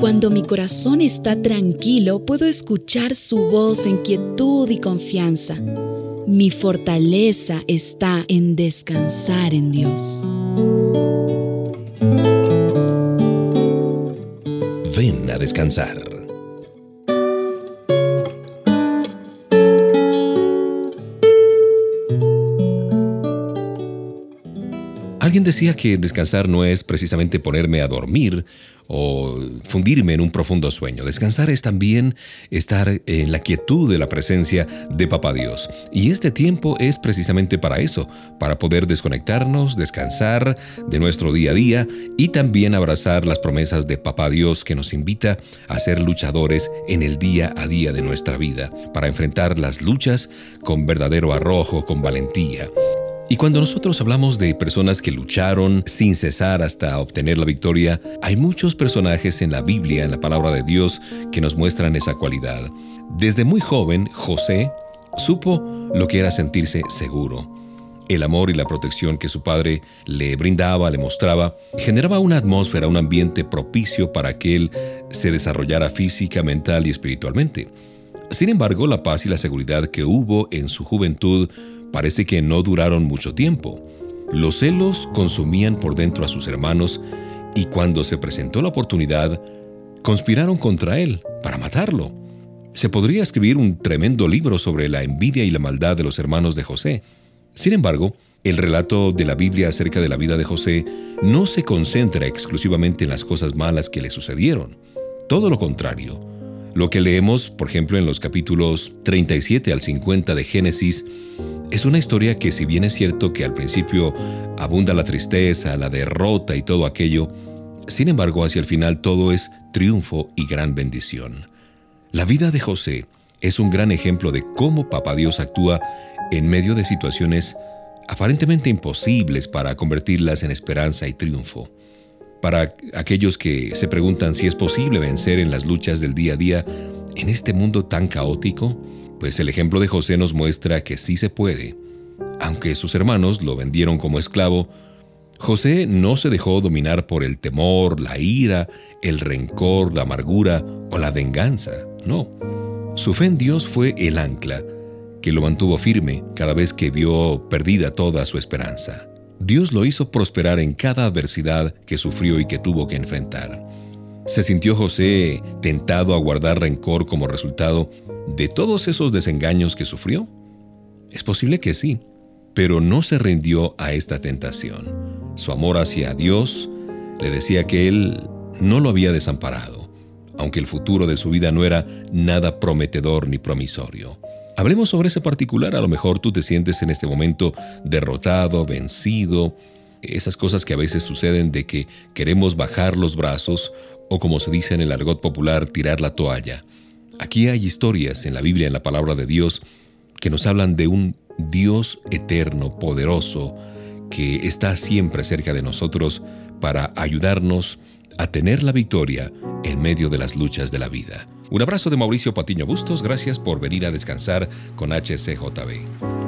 Cuando mi corazón está tranquilo, puedo escuchar su voz en quietud y confianza. Mi fortaleza está en descansar en Dios. Ven a descansar. Alguien decía que descansar no es precisamente ponerme a dormir o fundirme en un profundo sueño. Descansar es también estar en la quietud de la presencia de Papá Dios. Y este tiempo es precisamente para eso, para poder desconectarnos, descansar de nuestro día a día y también abrazar las promesas de Papá Dios que nos invita a ser luchadores en el día a día de nuestra vida, para enfrentar las luchas con verdadero arrojo, con valentía. Y cuando nosotros hablamos de personas que lucharon sin cesar hasta obtener la victoria, hay muchos personajes en la Biblia, en la palabra de Dios, que nos muestran esa cualidad. Desde muy joven, José supo lo que era sentirse seguro. El amor y la protección que su padre le brindaba, le mostraba, generaba una atmósfera, un ambiente propicio para que él se desarrollara física, mental y espiritualmente. Sin embargo, la paz y la seguridad que hubo en su juventud parece que no duraron mucho tiempo. Los celos consumían por dentro a sus hermanos y cuando se presentó la oportunidad, conspiraron contra él para matarlo. Se podría escribir un tremendo libro sobre la envidia y la maldad de los hermanos de José. Sin embargo, el relato de la Biblia acerca de la vida de José no se concentra exclusivamente en las cosas malas que le sucedieron. Todo lo contrario. Lo que leemos, por ejemplo, en los capítulos 37 al 50 de Génesis, es una historia que si bien es cierto que al principio abunda la tristeza, la derrota y todo aquello, sin embargo hacia el final todo es triunfo y gran bendición. La vida de José es un gran ejemplo de cómo Papá Dios actúa en medio de situaciones aparentemente imposibles para convertirlas en esperanza y triunfo. Para aquellos que se preguntan si es posible vencer en las luchas del día a día en este mundo tan caótico, pues el ejemplo de José nos muestra que sí se puede. Aunque sus hermanos lo vendieron como esclavo, José no se dejó dominar por el temor, la ira, el rencor, la amargura o la venganza. No. Su fe en Dios fue el ancla que lo mantuvo firme cada vez que vio perdida toda su esperanza. Dios lo hizo prosperar en cada adversidad que sufrió y que tuvo que enfrentar. ¿Se sintió José tentado a guardar rencor como resultado de todos esos desengaños que sufrió? Es posible que sí, pero no se rindió a esta tentación. Su amor hacia Dios le decía que Él no lo había desamparado, aunque el futuro de su vida no era nada prometedor ni promisorio. Hablemos sobre ese particular, a lo mejor tú te sientes en este momento derrotado, vencido, esas cosas que a veces suceden de que queremos bajar los brazos o como se dice en el argot popular, tirar la toalla. Aquí hay historias en la Biblia, en la palabra de Dios, que nos hablan de un Dios eterno, poderoso, que está siempre cerca de nosotros para ayudarnos a tener la victoria en medio de las luchas de la vida. Un abrazo de Mauricio Patiño Bustos, gracias por venir a descansar con HCJB.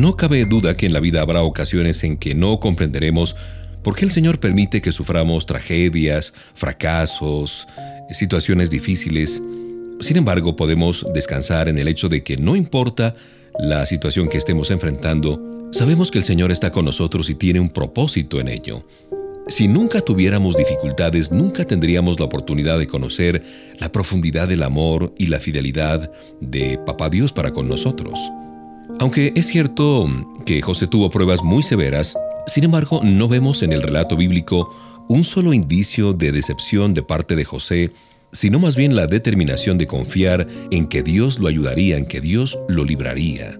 No cabe duda que en la vida habrá ocasiones en que no comprenderemos por qué el Señor permite que suframos tragedias, fracasos, situaciones difíciles. Sin embargo, podemos descansar en el hecho de que no importa la situación que estemos enfrentando, sabemos que el Señor está con nosotros y tiene un propósito en ello. Si nunca tuviéramos dificultades, nunca tendríamos la oportunidad de conocer la profundidad del amor y la fidelidad de Papá Dios para con nosotros. Aunque es cierto que José tuvo pruebas muy severas, sin embargo no vemos en el relato bíblico un solo indicio de decepción de parte de José, sino más bien la determinación de confiar en que Dios lo ayudaría, en que Dios lo libraría.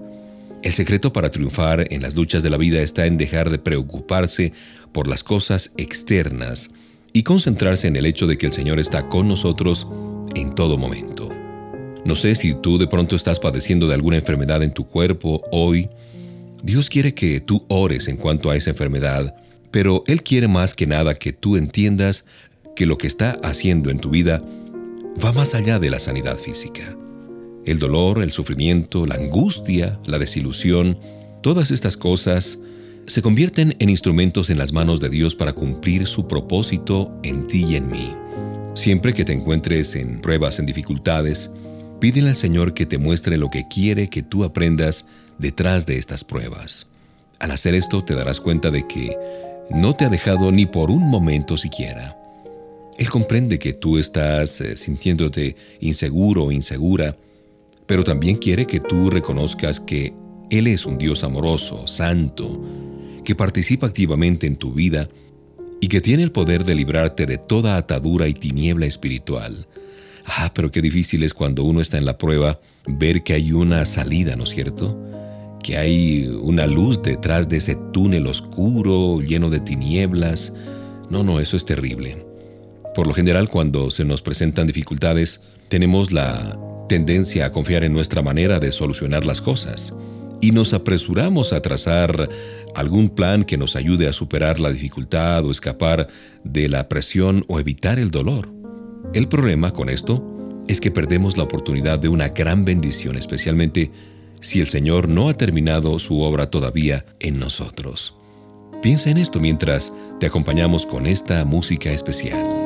El secreto para triunfar en las luchas de la vida está en dejar de preocuparse por las cosas externas y concentrarse en el hecho de que el Señor está con nosotros en todo momento. No sé si tú de pronto estás padeciendo de alguna enfermedad en tu cuerpo hoy. Dios quiere que tú ores en cuanto a esa enfermedad, pero Él quiere más que nada que tú entiendas que lo que está haciendo en tu vida va más allá de la sanidad física. El dolor, el sufrimiento, la angustia, la desilusión, todas estas cosas se convierten en instrumentos en las manos de Dios para cumplir su propósito en ti y en mí. Siempre que te encuentres en pruebas, en dificultades, Pídele al Señor que te muestre lo que quiere que tú aprendas detrás de estas pruebas. Al hacer esto te darás cuenta de que no te ha dejado ni por un momento siquiera. Él comprende que tú estás eh, sintiéndote inseguro o insegura, pero también quiere que tú reconozcas que Él es un Dios amoroso, santo, que participa activamente en tu vida y que tiene el poder de librarte de toda atadura y tiniebla espiritual. Ah, pero qué difícil es cuando uno está en la prueba ver que hay una salida, ¿no es cierto? Que hay una luz detrás de ese túnel oscuro, lleno de tinieblas. No, no, eso es terrible. Por lo general, cuando se nos presentan dificultades, tenemos la tendencia a confiar en nuestra manera de solucionar las cosas y nos apresuramos a trazar algún plan que nos ayude a superar la dificultad o escapar de la presión o evitar el dolor. El problema con esto es que perdemos la oportunidad de una gran bendición, especialmente si el Señor no ha terminado su obra todavía en nosotros. Piensa en esto mientras te acompañamos con esta música especial.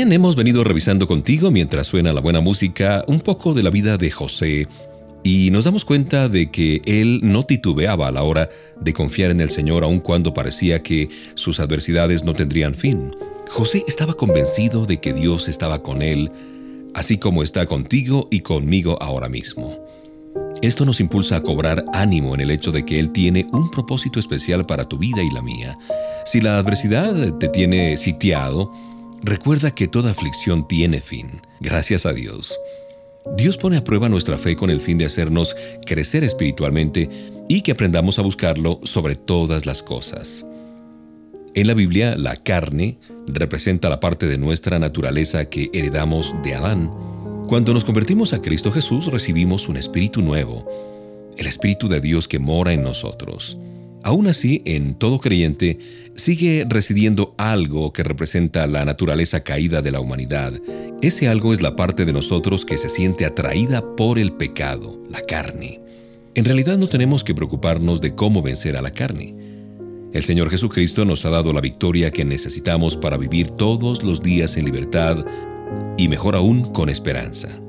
Hemos venido revisando contigo mientras suena la buena música un poco de la vida de José y nos damos cuenta de que él no titubeaba a la hora de confiar en el Señor aun cuando parecía que sus adversidades no tendrían fin. José estaba convencido de que Dios estaba con él, así como está contigo y conmigo ahora mismo. Esto nos impulsa a cobrar ánimo en el hecho de que Él tiene un propósito especial para tu vida y la mía. Si la adversidad te tiene sitiado, Recuerda que toda aflicción tiene fin, gracias a Dios. Dios pone a prueba nuestra fe con el fin de hacernos crecer espiritualmente y que aprendamos a buscarlo sobre todas las cosas. En la Biblia, la carne representa la parte de nuestra naturaleza que heredamos de Adán. Cuando nos convertimos a Cristo Jesús recibimos un espíritu nuevo, el espíritu de Dios que mora en nosotros. Aún así, en todo creyente sigue residiendo algo que representa la naturaleza caída de la humanidad. Ese algo es la parte de nosotros que se siente atraída por el pecado, la carne. En realidad no tenemos que preocuparnos de cómo vencer a la carne. El Señor Jesucristo nos ha dado la victoria que necesitamos para vivir todos los días en libertad y mejor aún con esperanza.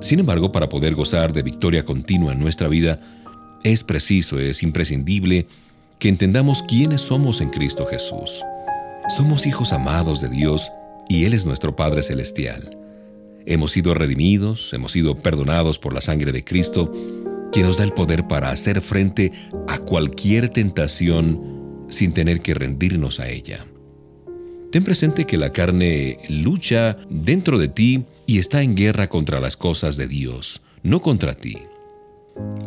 Sin embargo, para poder gozar de victoria continua en nuestra vida, es preciso, es imprescindible que entendamos quiénes somos en Cristo Jesús. Somos hijos amados de Dios y Él es nuestro Padre Celestial. Hemos sido redimidos, hemos sido perdonados por la sangre de Cristo, quien nos da el poder para hacer frente a cualquier tentación sin tener que rendirnos a ella. Ten presente que la carne lucha dentro de ti y está en guerra contra las cosas de Dios, no contra ti.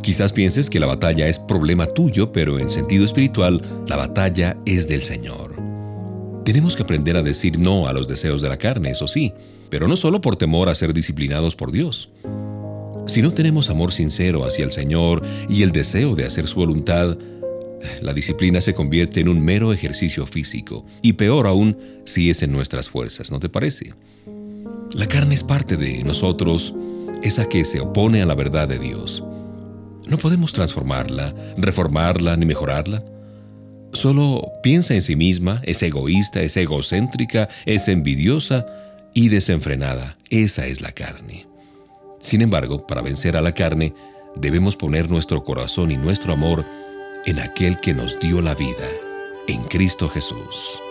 Quizás pienses que la batalla es problema tuyo, pero en sentido espiritual, la batalla es del Señor. Tenemos que aprender a decir no a los deseos de la carne, eso sí, pero no solo por temor a ser disciplinados por Dios. Si no tenemos amor sincero hacia el Señor y el deseo de hacer su voluntad, la disciplina se convierte en un mero ejercicio físico, y peor aún si es en nuestras fuerzas, ¿no te parece? La carne es parte de nosotros, esa que se opone a la verdad de Dios. No podemos transformarla, reformarla ni mejorarla. Solo piensa en sí misma, es egoísta, es egocéntrica, es envidiosa y desenfrenada. Esa es la carne. Sin embargo, para vencer a la carne, debemos poner nuestro corazón y nuestro amor en aquel que nos dio la vida, en Cristo Jesús.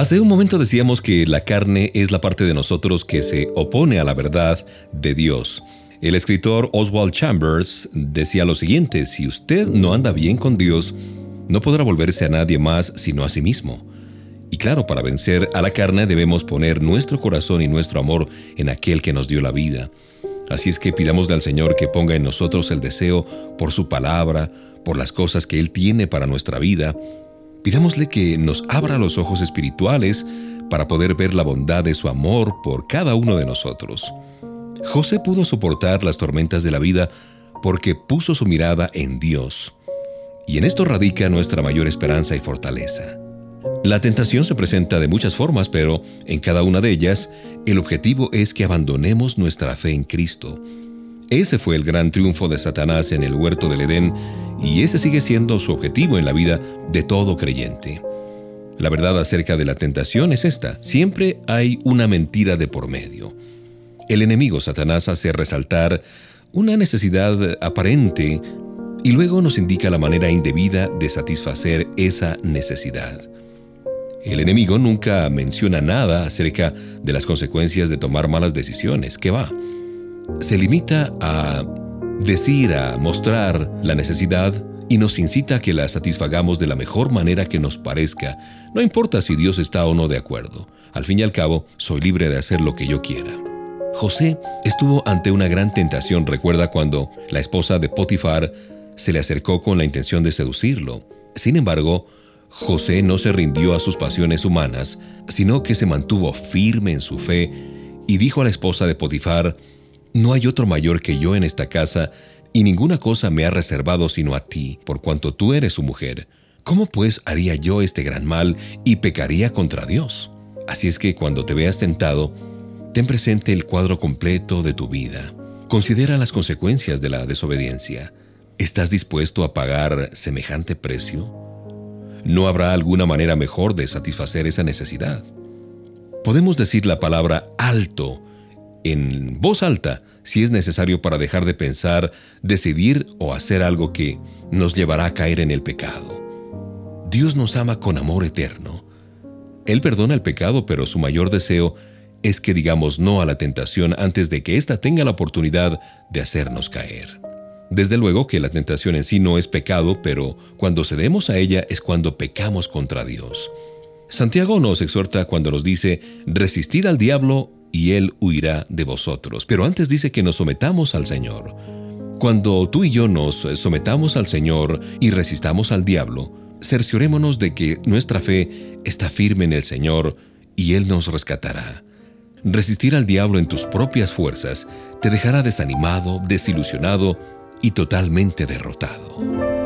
Hace un momento decíamos que la carne es la parte de nosotros que se opone a la verdad de Dios. El escritor Oswald Chambers decía lo siguiente, si usted no anda bien con Dios, no podrá volverse a nadie más sino a sí mismo. Y claro, para vencer a la carne debemos poner nuestro corazón y nuestro amor en aquel que nos dio la vida. Así es que pidamosle al Señor que ponga en nosotros el deseo por su palabra, por las cosas que Él tiene para nuestra vida, Pidámosle que nos abra los ojos espirituales para poder ver la bondad de su amor por cada uno de nosotros. José pudo soportar las tormentas de la vida porque puso su mirada en Dios. Y en esto radica nuestra mayor esperanza y fortaleza. La tentación se presenta de muchas formas, pero en cada una de ellas, el objetivo es que abandonemos nuestra fe en Cristo. Ese fue el gran triunfo de Satanás en el huerto del Edén y ese sigue siendo su objetivo en la vida de todo creyente. La verdad acerca de la tentación es esta, siempre hay una mentira de por medio. El enemigo Satanás hace resaltar una necesidad aparente y luego nos indica la manera indebida de satisfacer esa necesidad. El enemigo nunca menciona nada acerca de las consecuencias de tomar malas decisiones, ¿qué va? Se limita a decir, a mostrar la necesidad y nos incita a que la satisfagamos de la mejor manera que nos parezca, no importa si Dios está o no de acuerdo. Al fin y al cabo, soy libre de hacer lo que yo quiera. José estuvo ante una gran tentación, recuerda cuando la esposa de Potifar se le acercó con la intención de seducirlo. Sin embargo, José no se rindió a sus pasiones humanas, sino que se mantuvo firme en su fe y dijo a la esposa de Potifar, no hay otro mayor que yo en esta casa, y ninguna cosa me ha reservado sino a ti, por cuanto tú eres su mujer. ¿Cómo pues haría yo este gran mal y pecaría contra Dios? Así es que cuando te veas tentado, ten presente el cuadro completo de tu vida. Considera las consecuencias de la desobediencia. ¿Estás dispuesto a pagar semejante precio? ¿No habrá alguna manera mejor de satisfacer esa necesidad? Podemos decir la palabra alto en voz alta si es necesario para dejar de pensar, decidir o hacer algo que nos llevará a caer en el pecado. Dios nos ama con amor eterno. Él perdona el pecado, pero su mayor deseo es que digamos no a la tentación antes de que ésta tenga la oportunidad de hacernos caer. Desde luego que la tentación en sí no es pecado, pero cuando cedemos a ella es cuando pecamos contra Dios. Santiago nos exhorta cuando nos dice, resistid al diablo y Él huirá de vosotros. Pero antes dice que nos sometamos al Señor. Cuando tú y yo nos sometamos al Señor y resistamos al diablo, cerciorémonos de que nuestra fe está firme en el Señor y Él nos rescatará. Resistir al diablo en tus propias fuerzas te dejará desanimado, desilusionado y totalmente derrotado.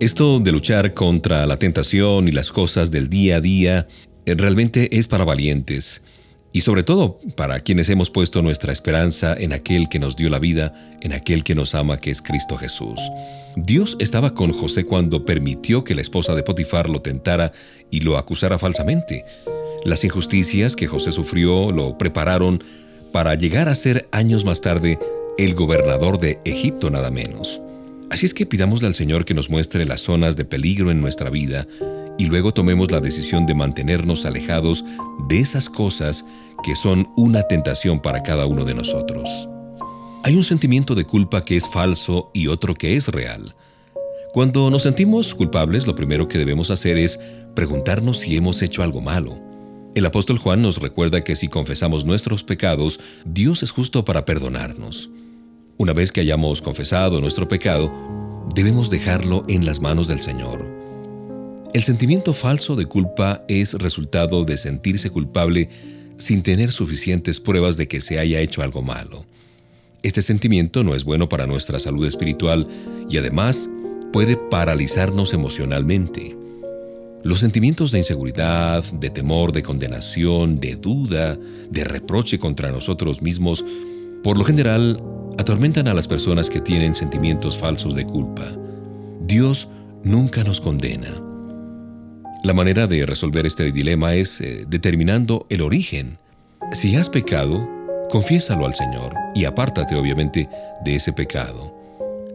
Esto de luchar contra la tentación y las cosas del día a día eh, realmente es para valientes y sobre todo para quienes hemos puesto nuestra esperanza en aquel que nos dio la vida, en aquel que nos ama, que es Cristo Jesús. Dios estaba con José cuando permitió que la esposa de Potifar lo tentara y lo acusara falsamente. Las injusticias que José sufrió lo prepararon para llegar a ser años más tarde el gobernador de Egipto nada menos. Así es que pidámosle al Señor que nos muestre las zonas de peligro en nuestra vida y luego tomemos la decisión de mantenernos alejados de esas cosas que son una tentación para cada uno de nosotros. Hay un sentimiento de culpa que es falso y otro que es real. Cuando nos sentimos culpables, lo primero que debemos hacer es preguntarnos si hemos hecho algo malo. El apóstol Juan nos recuerda que si confesamos nuestros pecados, Dios es justo para perdonarnos. Una vez que hayamos confesado nuestro pecado, debemos dejarlo en las manos del Señor. El sentimiento falso de culpa es resultado de sentirse culpable sin tener suficientes pruebas de que se haya hecho algo malo. Este sentimiento no es bueno para nuestra salud espiritual y además puede paralizarnos emocionalmente. Los sentimientos de inseguridad, de temor, de condenación, de duda, de reproche contra nosotros mismos, por lo general atormentan a las personas que tienen sentimientos falsos de culpa. Dios nunca nos condena. La manera de resolver este dilema es eh, determinando el origen. Si has pecado, confiésalo al Señor y apártate obviamente de ese pecado.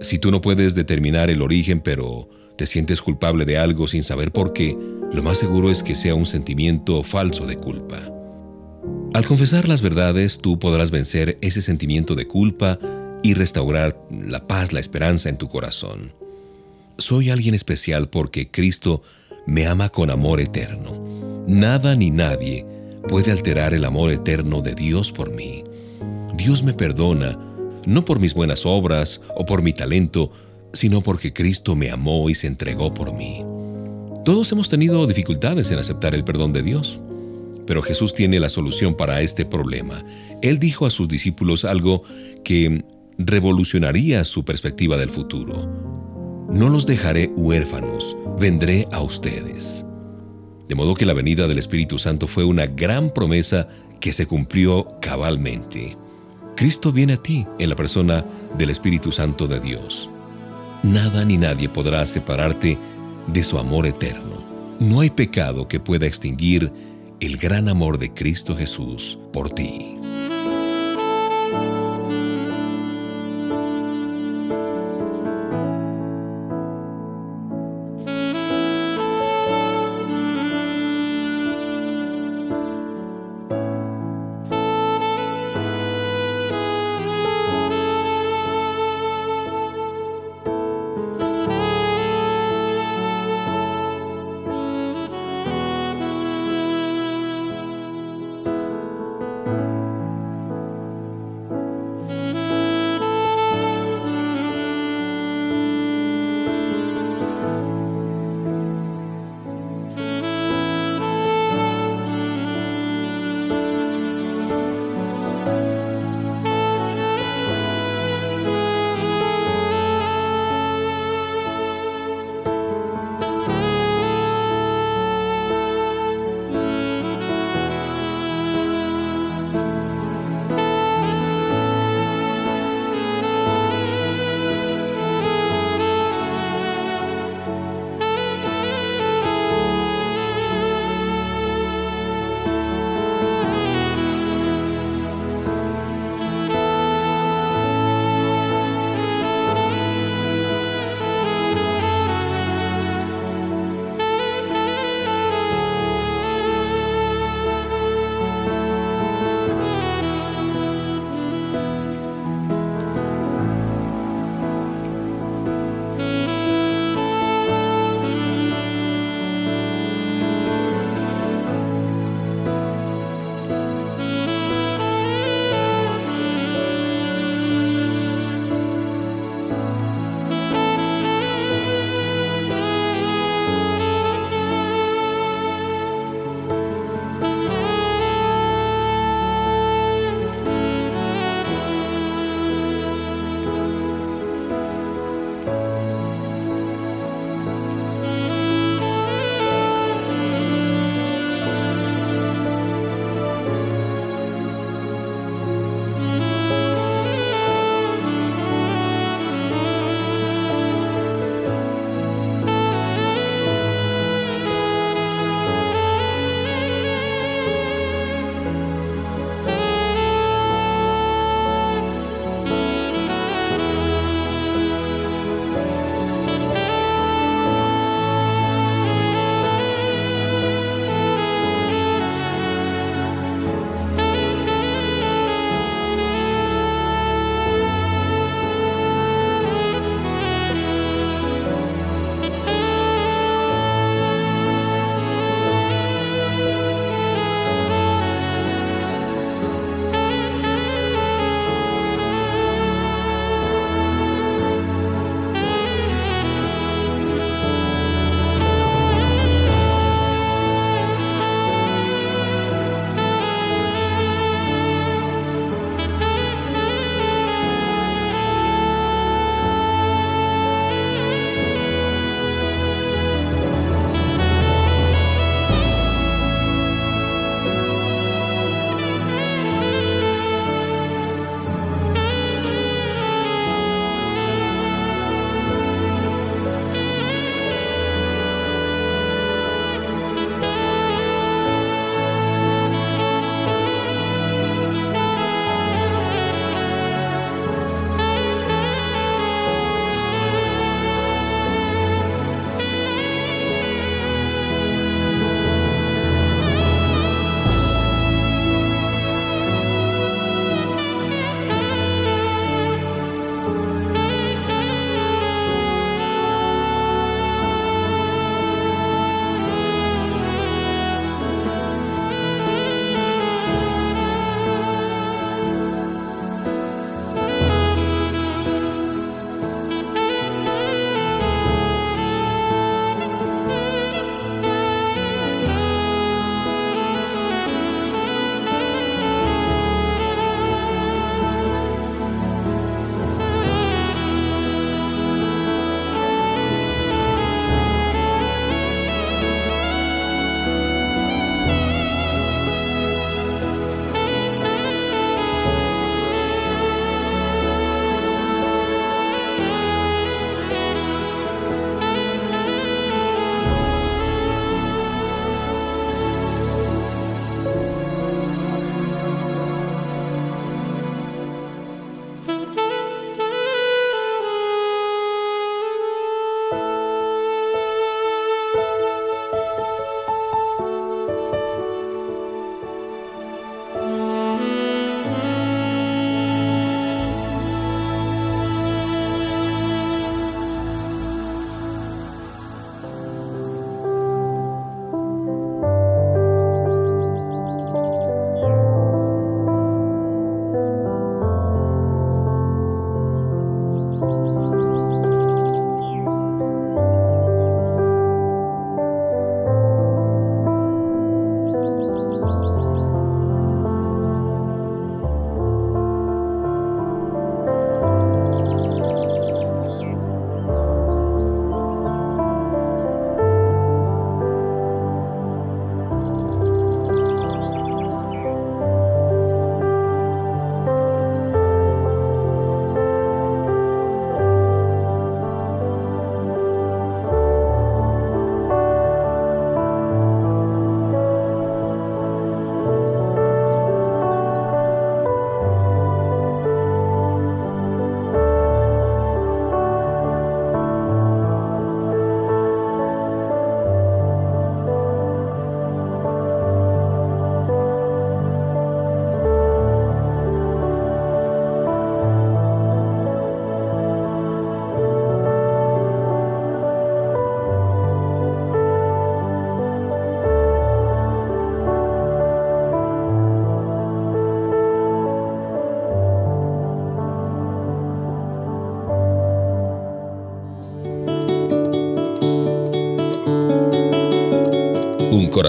Si tú no puedes determinar el origen pero te sientes culpable de algo sin saber por qué, lo más seguro es que sea un sentimiento falso de culpa. Al confesar las verdades, tú podrás vencer ese sentimiento de culpa y restaurar la paz, la esperanza en tu corazón. Soy alguien especial porque Cristo me ama con amor eterno. Nada ni nadie puede alterar el amor eterno de Dios por mí. Dios me perdona, no por mis buenas obras o por mi talento, sino porque Cristo me amó y se entregó por mí. Todos hemos tenido dificultades en aceptar el perdón de Dios, pero Jesús tiene la solución para este problema. Él dijo a sus discípulos algo que revolucionaría su perspectiva del futuro. No los dejaré huérfanos, vendré a ustedes. De modo que la venida del Espíritu Santo fue una gran promesa que se cumplió cabalmente. Cristo viene a ti en la persona del Espíritu Santo de Dios. Nada ni nadie podrá separarte de su amor eterno. No hay pecado que pueda extinguir el gran amor de Cristo Jesús por ti.